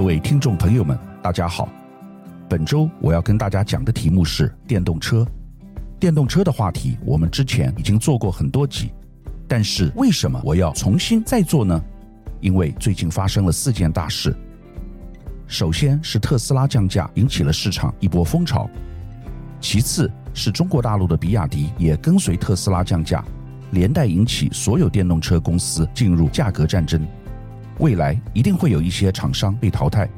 各位听众朋友们，大家好。本周我要跟大家讲的题目是电动车。电动车的话题，我们之前已经做过很多集，但是为什么我要重新再做呢？因为最近发生了四件大事。首先是特斯拉降价，引起了市场一波风潮；其次是中国大陆的比亚迪也跟随特斯拉降价，连带引起所有电动车公司进入价格战争。未来一定会有一些厂商被淘汰。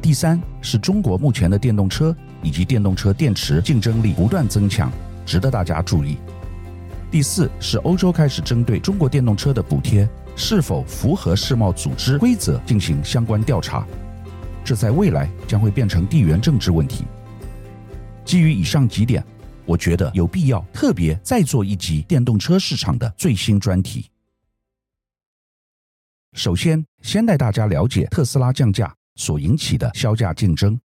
第三是中国目前的电动车以及电动车电池竞争力不断增强，值得大家注意。第四是欧洲开始针对中国电动车的补贴是否符合世贸组织规则进行相关调查，这在未来将会变成地缘政治问题。基于以上几点，我觉得有必要特别再做一集电动车市场的最新专题。首先，先带大家了解特斯拉降价所引起的销价竞争。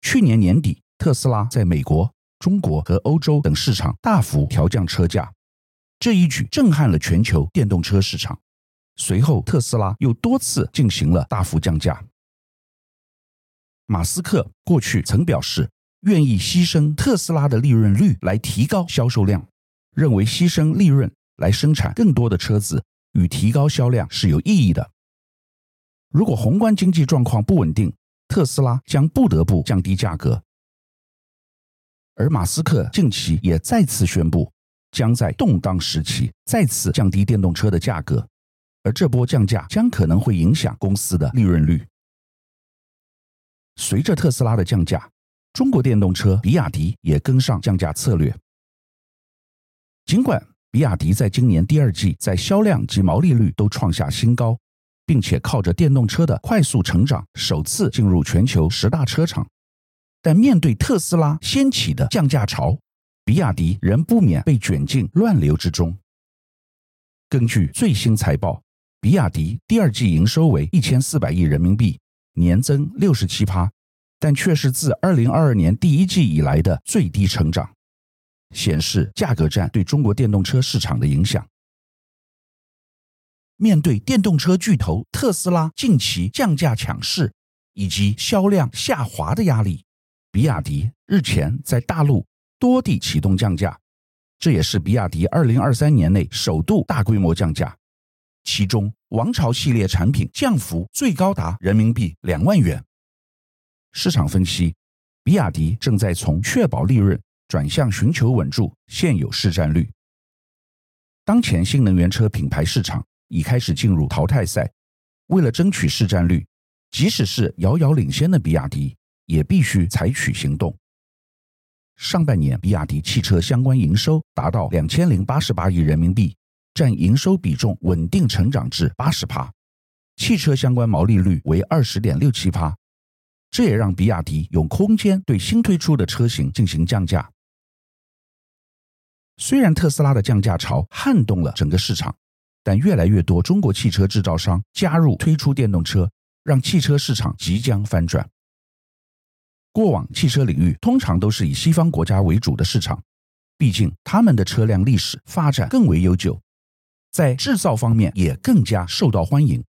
去年年底，特斯拉在美国、中国和欧洲等市场大幅调降车价，这一举震撼了全球电动车市场。随后，特斯拉又多次进行了大幅降价。马斯克过去曾表示，愿意牺牲特斯拉的利润率来提高销售量，认为牺牲利润来生产更多的车子。与提高销量是有意义的。如果宏观经济状况不稳定，特斯拉将不得不降低价格。而马斯克近期也再次宣布，将在动荡时期再次降低电动车的价格，而这波降价将可能会影响公司的利润率。随着特斯拉的降价，中国电动车比亚迪也跟上降价策略。尽管比亚迪在今年第二季在销量及毛利率都创下新高，并且靠着电动车的快速成长，首次进入全球十大车厂。但面对特斯拉掀起的降价潮，比亚迪仍不免被卷进乱流之中。根据最新财报，比亚迪第二季营收为一千四百亿人民币，年增六十七趴，但却是自二零二二年第一季以来的最低成长。显示价格战对中国电动车市场的影响。面对电动车巨头特斯拉近期降价抢势以及销量下滑的压力，比亚迪日前在大陆多地启动降价，这也是比亚迪二零二三年内首度大规模降价。其中，王朝系列产品降幅最高达人民币两万元。市场分析，比亚迪正在从确保利润。转向寻求稳住现有市占率。当前新能源车品牌市场已开始进入淘汰赛，为了争取市占率，即使是遥遥领先的比亚迪，也必须采取行动。上半年，比亚迪汽车相关营收达到两千零八十八亿人民币，占营收比重稳定成长至八十趴，汽车相关毛利率为二十点六七趴，这也让比亚迪有空间对新推出的车型进行降价。虽然特斯拉的降价潮撼动了整个市场，但越来越多中国汽车制造商加入推出电动车，让汽车市场即将翻转。过往汽车领域通常都是以西方国家为主的市场，毕竟他们的车辆历史发展更为悠久，在制造方面也更加受到欢迎。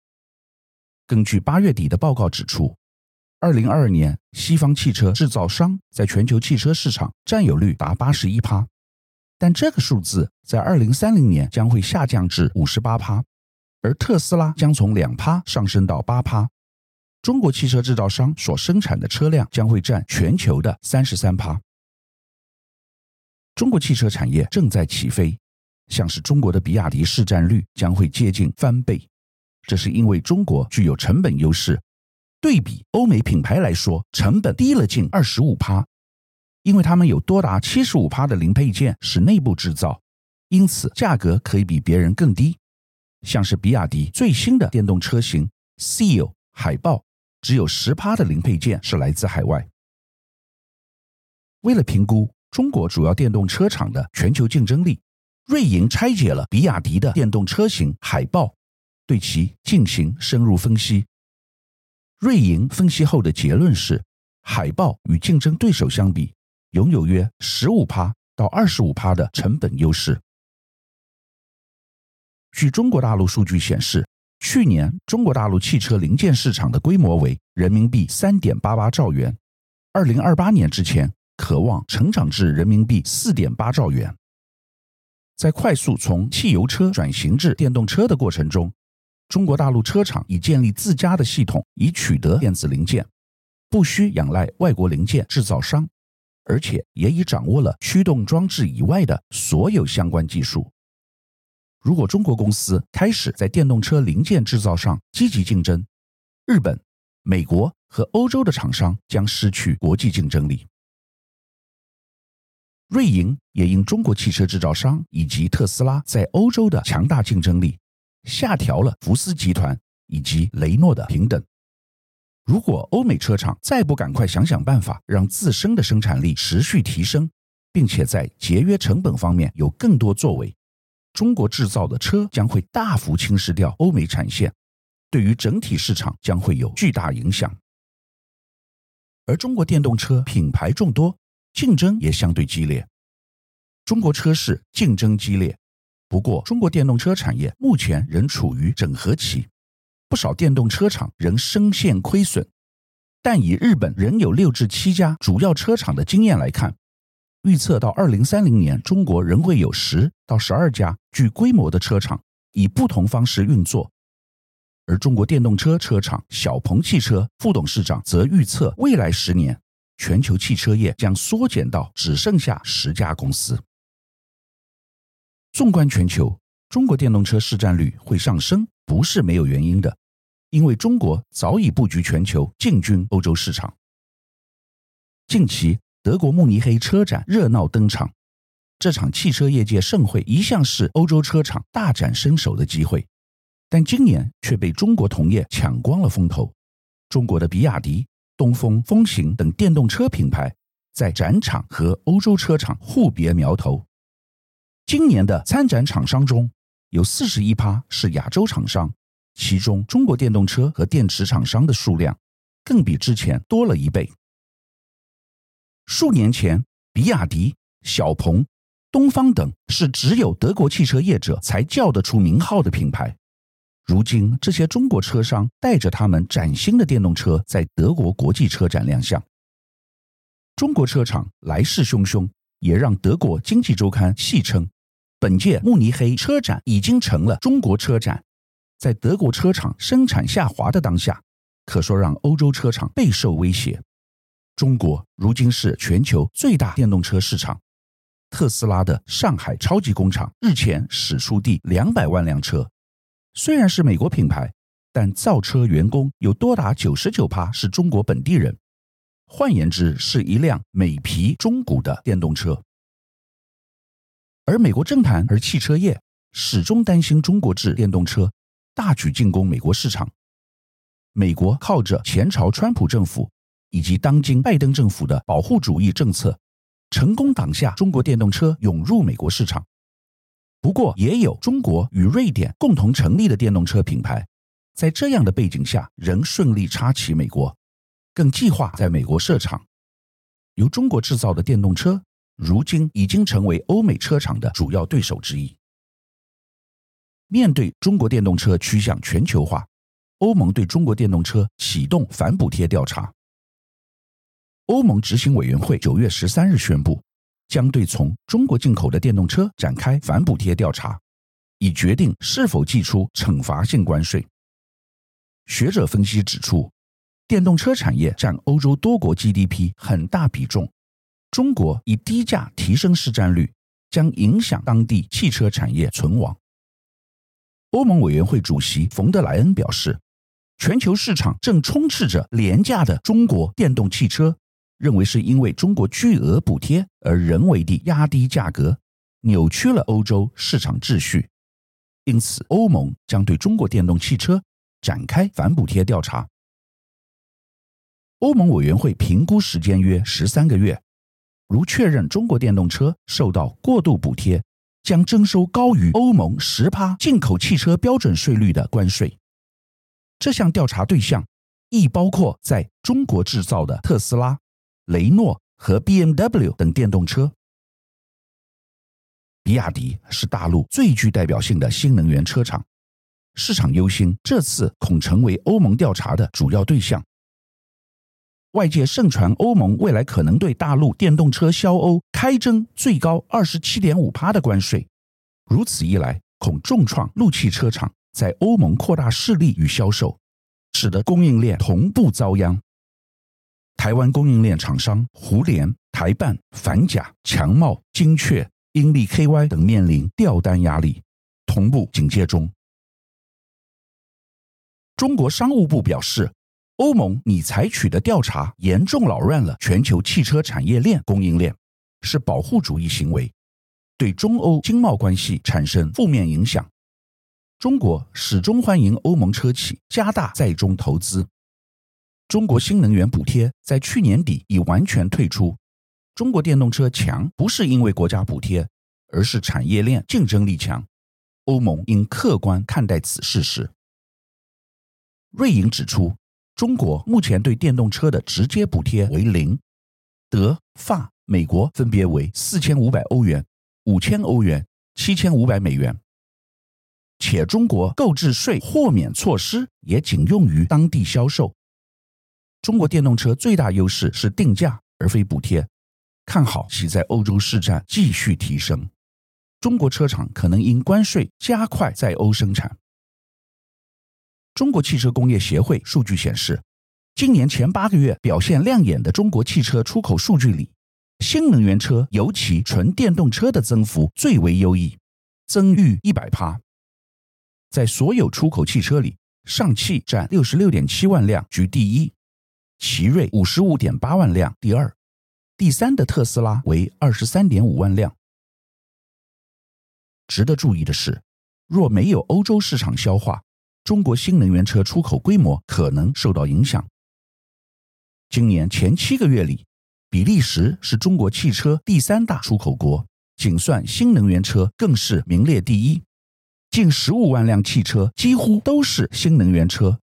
根据八月底的报告指出，二零二二年西方汽车制造商在全球汽车市场占有率达八十一趴。但这个数字在二零三零年将会下降至五十八趴，而特斯拉将从两趴上升到八趴。中国汽车制造商所生产的车辆将会占全球的三十三趴。中国汽车产业正在起飞，像是中国的比亚迪市占率将会接近翻倍，这是因为中国具有成本优势，对比欧美品牌来说，成本低了近二十五趴。因为他们有多达七十五趴的零配件是内部制造，因此价格可以比别人更低。像是比亚迪最新的电动车型 Seal 海豹，只有十趴的零配件是来自海外。为了评估中国主要电动车厂的全球竞争力，瑞银拆解了比亚迪的电动车型海豹，对其进行深入分析。瑞银分析后的结论是，海豹与竞争对手相比，拥有约十五趴到二十五趴的成本优势。据中国大陆数据显示，去年中国大陆汽车零件市场的规模为人民币三点八八兆元，二零二八年之前可望成长至人民币四点八兆元。在快速从汽油车转型至电动车的过程中，中国大陆车厂已建立自家的系统，以取得电子零件，不需仰赖外国零件制造商，而且也已掌握了驱动装置以外的所有相关技术。如果中国公司开始在电动车零件制造上积极竞争，日本、美国和欧洲的厂商将失去国际竞争力。瑞银也因中国汽车制造商以及特斯拉在欧洲的强大竞争力，下调了福斯集团以及雷诺的平等。如果欧美车厂再不赶快想想办法，让自身的生产力持续提升，并且在节约成本方面有更多作为，中国制造的车将会大幅侵蚀掉欧美产线，对于整体市场将会有巨大影响。而中国电动车品牌众多。竞争也相对激烈，中国车市竞争激烈。不过，中国电动车产业目前仍处于整合期，不少电动车厂仍深陷亏损。但以日本仍有六至七家主要车厂的经验来看，预测到二零三零年，中国仍会有十到十二家具规模的车厂以不同方式运作。而中国电动车车厂小鹏汽车副董事长则预测，未来十年。全球汽车业将缩减到只剩下十家公司。纵观全球，中国电动车市占率会上升，不是没有原因的，因为中国早已布局全球，进军欧洲市场。近期，德国慕尼黑车展热闹登场，这场汽车业界盛会一向是欧洲车厂大展身手的机会，但今年却被中国同业抢光了风头。中国的比亚迪。东风、风行等电动车品牌在展场和欧洲车厂互别苗头。今年的参展厂商中有四十一趴是亚洲厂商，其中中国电动车和电池厂商的数量更比之前多了一倍。数年前，比亚迪、小鹏、东方等是只有德国汽车业者才叫得出名号的品牌。如今，这些中国车商带着他们崭新的电动车在德国国际车展亮相。中国车厂来势汹汹，也让德国经济周刊戏称，本届慕尼黑车展已经成了中国车展。在德国车厂生产下滑的当下，可说让欧洲车厂备受威胁。中国如今是全球最大电动车市场，特斯拉的上海超级工厂日前释出第两百万辆车。虽然是美国品牌，但造车员工有多达九十九趴是中国本地人。换言之，是一辆美皮中古的电动车。而美国政坛和汽车业始终担心中国制电动车大举进攻美国市场。美国靠着前朝川普政府以及当今拜登政府的保护主义政策，成功挡下中国电动车涌入美国市场。不过，也有中国与瑞典共同成立的电动车品牌，在这样的背景下，仍顺利插旗美国，更计划在美国设厂。由中国制造的电动车，如今已经成为欧美车厂的主要对手之一。面对中国电动车趋向全球化，欧盟对中国电动车启动反补贴调查。欧盟执行委员会九月十三日宣布。将对从中国进口的电动车展开反补贴调查，以决定是否祭出惩罚性关税。学者分析指出，电动车产业占欧洲多国 GDP 很大比重，中国以低价提升市占率，将影响当地汽车产业存亡。欧盟委员会主席冯德莱恩表示，全球市场正充斥着廉价的中国电动汽车。认为是因为中国巨额补贴而人为地压低价格，扭曲了欧洲市场秩序。因此，欧盟将对中国电动汽车展开反补贴调查。欧盟委员会评估时间约十三个月，如确认中国电动车受到过度补贴，将征收高于欧盟十趴进口汽车标准税率的关税。这项调查对象亦包括在中国制造的特斯拉。雷诺和 BMW 等电动车，比亚迪是大陆最具代表性的新能源车厂，市场忧心，这次恐成为欧盟调查的主要对象。外界盛传欧盟未来可能对大陆电动车销欧开征最高二十七点五趴的关税，如此一来，恐重创陆汽车厂在欧盟扩大势力与销售，使得供应链同步遭殃。台湾供应链厂商胡连、台办、反甲、强茂、精确、英利 KY 等面临掉单压力，同步警戒中。中国商务部表示，欧盟拟采取的调查严重扰乱了全球汽车产业链供应链，是保护主义行为，对中欧经贸关系产生负面影响。中国始终欢迎欧盟车企加大在中投资。中国新能源补贴在去年底已完全退出。中国电动车强不是因为国家补贴，而是产业链竞争力强。欧盟应客观看待此事实。瑞银指出，中国目前对电动车的直接补贴为零，德、法、美国分别为四千五百欧元、五千欧元、七千五百美元，且中国购置税豁免措施也仅用于当地销售。中国电动车最大优势是定价而非补贴，看好其在欧洲市占继续提升。中国车厂可能因关税加快在欧生产。中国汽车工业协会数据显示，今年前八个月表现亮眼的中国汽车出口数据里，新能源车尤其纯电动车的增幅最为优异，增逾一百趴。在所有出口汽车里，上汽占六十六点七万辆居第一。奇瑞五十五点八万辆，第二，第三的特斯拉为二十三点五万辆。值得注意的是，若没有欧洲市场消化，中国新能源车出口规模可能受到影响。今年前七个月里，比利时是中国汽车第三大出口国，仅算新能源车更是名列第一，近十五万辆汽车几乎都是新能源车。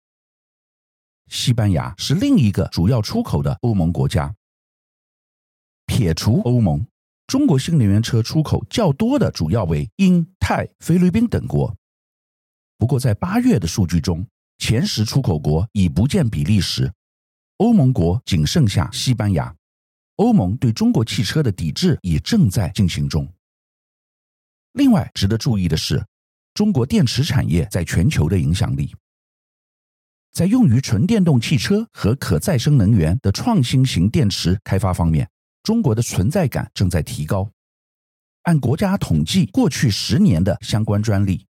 西班牙是另一个主要出口的欧盟国家。撇除欧盟，中国新能源车出口较多的主要为英、泰、菲律宾等国。不过，在八月的数据中，前十出口国已不见比利时，欧盟国仅剩下西班牙。欧盟对中国汽车的抵制也正在进行中。另外，值得注意的是，中国电池产业在全球的影响力。在用于纯电动汽车和可再生能源的创新型电池开发方面，中国的存在感正在提高。按国家统计，过去十年的相关专利，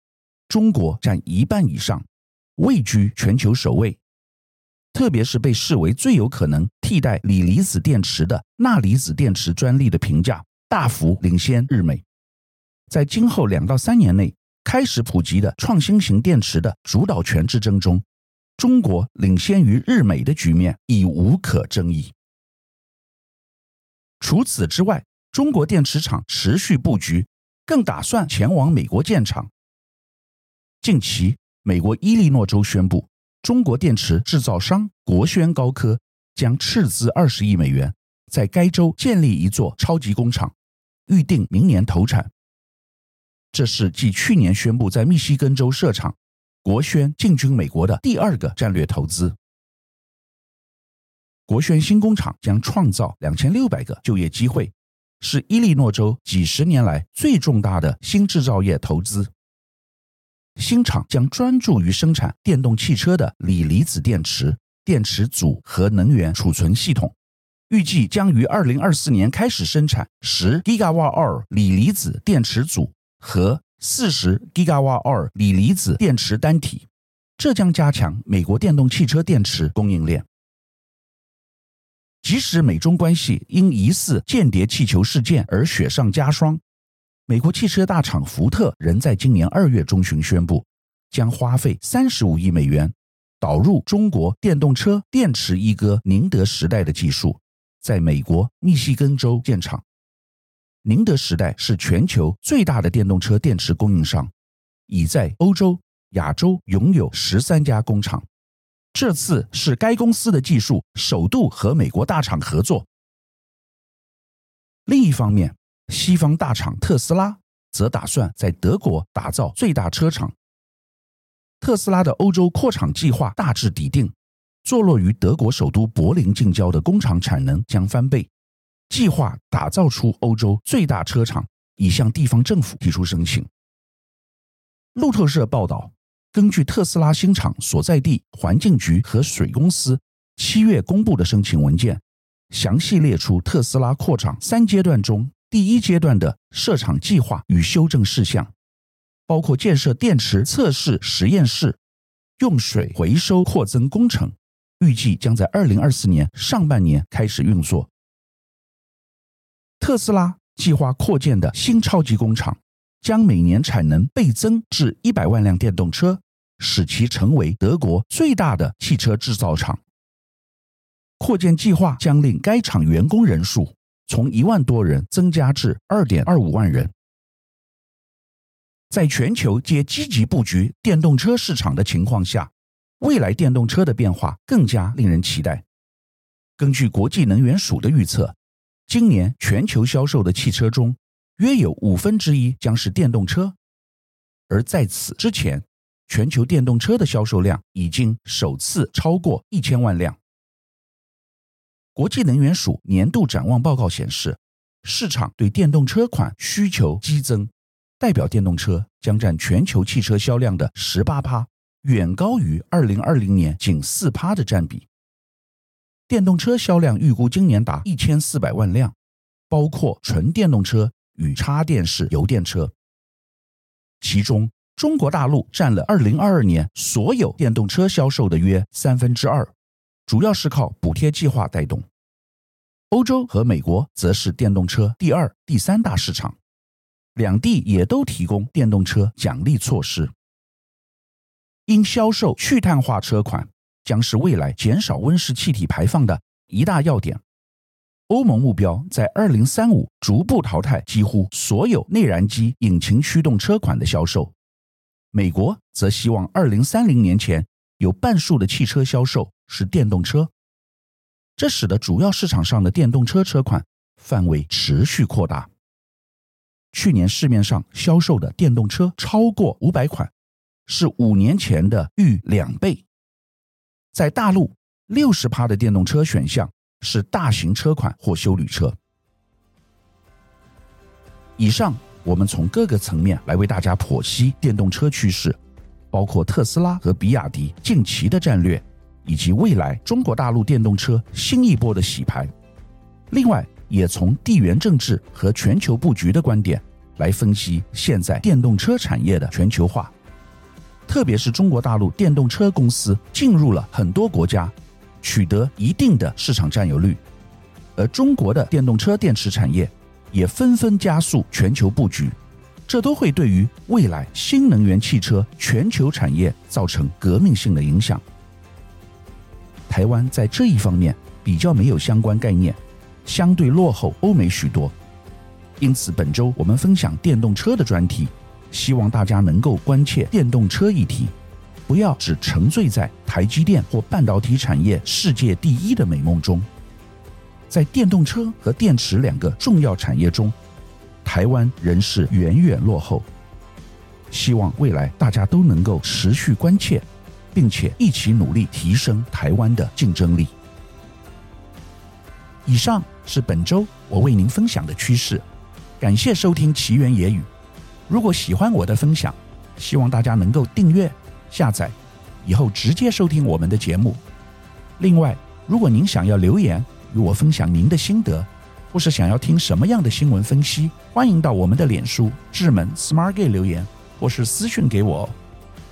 中国占一半以上，位居全球首位。特别是被视为最有可能替代锂离子电池的钠离子电池专利的评价，大幅领先日美。在今后两到三年内开始普及的创新型电池的主导权之争中，中国领先于日美的局面已无可争议。除此之外，中国电池厂持续布局，更打算前往美国建厂。近期，美国伊利诺州宣布，中国电池制造商国轩高科将斥资二十亿美元，在该州建立一座超级工厂，预定明年投产。这是继去年宣布在密西根州设厂。国轩进军美国的第二个战略投资。国轩新工厂将创造两千六百个就业机会，是伊利诺州几十年来最重大的新制造业投资。新厂将专注于生产电动汽车的锂离子电池、电池组和能源储存系统，预计将于二零二四年开始生产十 g i g a w a r 锂离子电池组和。四十吉瓦二锂离子电池单体，这将加强美国电动汽车电池供应链。即使美中关系因疑似间谍气球事件而雪上加霜，美国汽车大厂福特仍在今年二月中旬宣布，将花费三十五亿美元导入中国电动车电池一哥宁德时代的技术，在美国密西根州建厂。宁德时代是全球最大的电动车电池供应商，已在欧洲、亚洲拥有十三家工厂。这次是该公司的技术首度和美国大厂合作。另一方面，西方大厂特斯拉则打算在德国打造最大车厂。特斯拉的欧洲扩厂计划大致底定，坐落于德国首都柏林近郊的工厂产能将翻倍，计划打造出欧洲最大车厂，已向地方政府提出申请。路透社报道，根据特斯拉新厂所在地环境局和水公司七月公布的申请文件，详细列出特斯拉扩厂三阶段中第一阶段的设厂计划与修正事项。包括建设电池测试实验室、用水回收扩增工程，预计将在二零二四年上半年开始运作。特斯拉计划扩建的新超级工厂，将每年产能倍增至一百万辆电动车，使其成为德国最大的汽车制造厂。扩建计划将令该厂员工人数从一万多人增加至二点二五万人。在全球皆积极布局电动车市场的情况下，未来电动车的变化更加令人期待。根据国际能源署的预测，今年全球销售的汽车中，约有五分之一将是电动车。而在此之前，全球电动车的销售量已经首次超过一千万辆。国际能源署年度展望报告显示，市场对电动车款需求激增。代表电动车将占全球汽车销量的十八趴，远高于二零二零年仅四趴的占比。电动车销量预估今年达一千四百万辆，包括纯电动车与插电式油电车。其中，中国大陆占了二零二二年所有电动车销售的约三分之二，主要是靠补贴计划带动。欧洲和美国则是电动车第二、第三大市场。两地也都提供电动车奖励措施，因销售去碳化车款将是未来减少温室气体排放的一大要点。欧盟目标在二零三五逐步淘汰几乎所有内燃机引擎驱动车款的销售，美国则希望二零三零年前有半数的汽车销售是电动车，这使得主要市场上的电动车车款范围持续扩大。去年市面上销售的电动车超过五百款，是五年前的逾两倍。在大陆，六十趴的电动车选项是大型车款或休旅车。以上我们从各个层面来为大家剖析电动车趋势，包括特斯拉和比亚迪近期的战略，以及未来中国大陆电动车新一波的洗牌。另外，也从地缘政治和全球布局的观点来分析现在电动车产业的全球化，特别是中国大陆电动车公司进入了很多国家，取得一定的市场占有率，而中国的电动车电池产业也纷纷加速全球布局，这都会对于未来新能源汽车全球产业造成革命性的影响。台湾在这一方面比较没有相关概念。相对落后欧美许多，因此本周我们分享电动车的专题，希望大家能够关切电动车议题，不要只沉醉在台积电或半导体产业世界第一的美梦中。在电动车和电池两个重要产业中，台湾仍是远远落后。希望未来大家都能够持续关切，并且一起努力提升台湾的竞争力。以上是本周我为您分享的趋势，感谢收听奇缘野语。如果喜欢我的分享，希望大家能够订阅、下载，以后直接收听我们的节目。另外，如果您想要留言与我分享您的心得，或是想要听什么样的新闻分析，欢迎到我们的脸书智门 Smart Gate 留言，或是私讯给我。